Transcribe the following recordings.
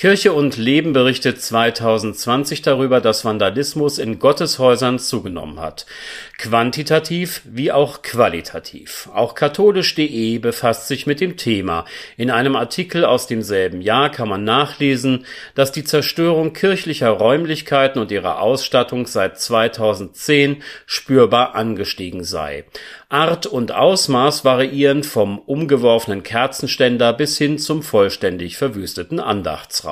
Kirche und Leben berichtet 2020 darüber, dass Vandalismus in Gotteshäusern zugenommen hat. Quantitativ wie auch qualitativ. Auch katholisch.de befasst sich mit dem Thema. In einem Artikel aus demselben Jahr kann man nachlesen, dass die Zerstörung kirchlicher Räumlichkeiten und ihrer Ausstattung seit 2010 spürbar angestiegen sei. Art und Ausmaß variieren vom umgeworfenen Kerzenständer bis hin zum vollständig verwüsteten Andachtsraum.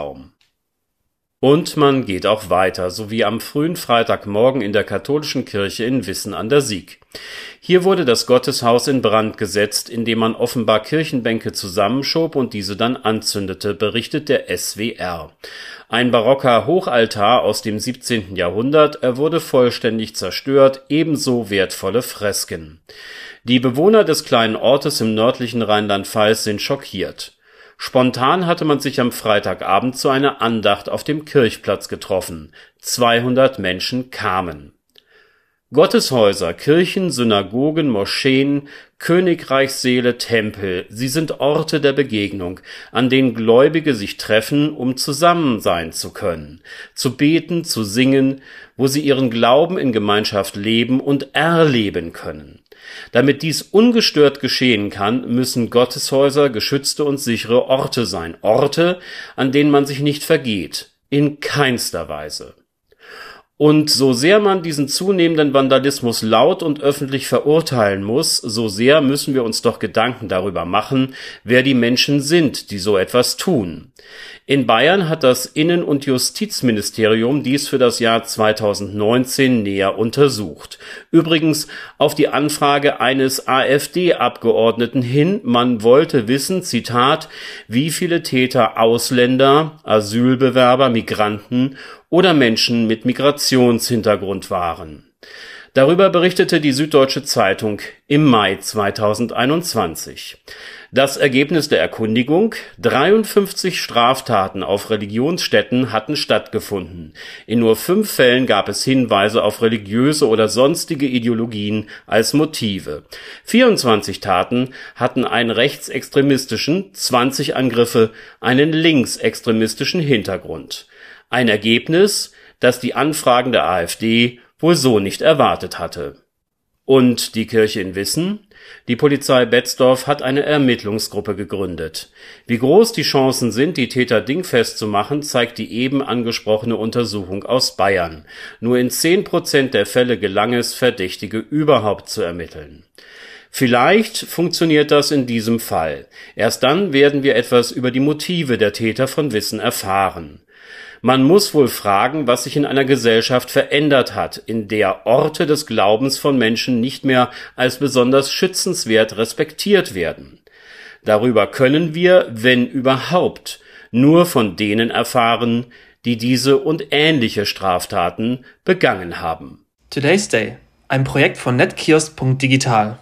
Und man geht auch weiter, so wie am frühen Freitagmorgen in der katholischen Kirche in Wissen an der Sieg. Hier wurde das Gotteshaus in Brand gesetzt, indem man offenbar Kirchenbänke zusammenschob und diese dann anzündete, berichtet der SWR. Ein barocker Hochaltar aus dem 17. Jahrhundert, er wurde vollständig zerstört, ebenso wertvolle Fresken. Die Bewohner des kleinen Ortes im nördlichen Rheinland-Pfalz sind schockiert. Spontan hatte man sich am Freitagabend zu einer Andacht auf dem Kirchplatz getroffen. 200 Menschen kamen. Gotteshäuser, Kirchen, Synagogen, Moscheen, Königreichssäle, Tempel, sie sind Orte der Begegnung, an denen Gläubige sich treffen, um zusammen sein zu können, zu beten, zu singen, wo sie ihren Glauben in Gemeinschaft leben und erleben können. Damit dies ungestört geschehen kann, müssen Gotteshäuser geschützte und sichere Orte sein, Orte, an denen man sich nicht vergeht, in keinster Weise. Und so sehr man diesen zunehmenden Vandalismus laut und öffentlich verurteilen muss, so sehr müssen wir uns doch Gedanken darüber machen, wer die Menschen sind, die so etwas tun. In Bayern hat das Innen- und Justizministerium dies für das Jahr 2019 näher untersucht. Übrigens auf die Anfrage eines AfD-Abgeordneten hin, man wollte wissen, Zitat, wie viele Täter Ausländer, Asylbewerber, Migranten oder Menschen mit Migrationshintergrund waren. Darüber berichtete die Süddeutsche Zeitung im Mai 2021. Das Ergebnis der Erkundigung 53 Straftaten auf Religionsstätten hatten stattgefunden. In nur fünf Fällen gab es Hinweise auf religiöse oder sonstige Ideologien als Motive. 24 Taten hatten einen rechtsextremistischen, 20 Angriffe einen linksextremistischen Hintergrund. Ein Ergebnis, das die Anfragen der AfD wohl so nicht erwartet hatte. Und die Kirche in Wissen? Die Polizei Betzdorf hat eine Ermittlungsgruppe gegründet. Wie groß die Chancen sind, die Täter dingfest zu machen, zeigt die eben angesprochene Untersuchung aus Bayern. Nur in zehn Prozent der Fälle gelang es, Verdächtige überhaupt zu ermitteln. Vielleicht funktioniert das in diesem Fall. Erst dann werden wir etwas über die Motive der Täter von Wissen erfahren. Man muss wohl fragen, was sich in einer Gesellschaft verändert hat, in der Orte des Glaubens von Menschen nicht mehr als besonders schützenswert respektiert werden. Darüber können wir, wenn überhaupt, nur von denen erfahren, die diese und ähnliche Straftaten begangen haben. Today's Day, ein Projekt von netkiosk.digital.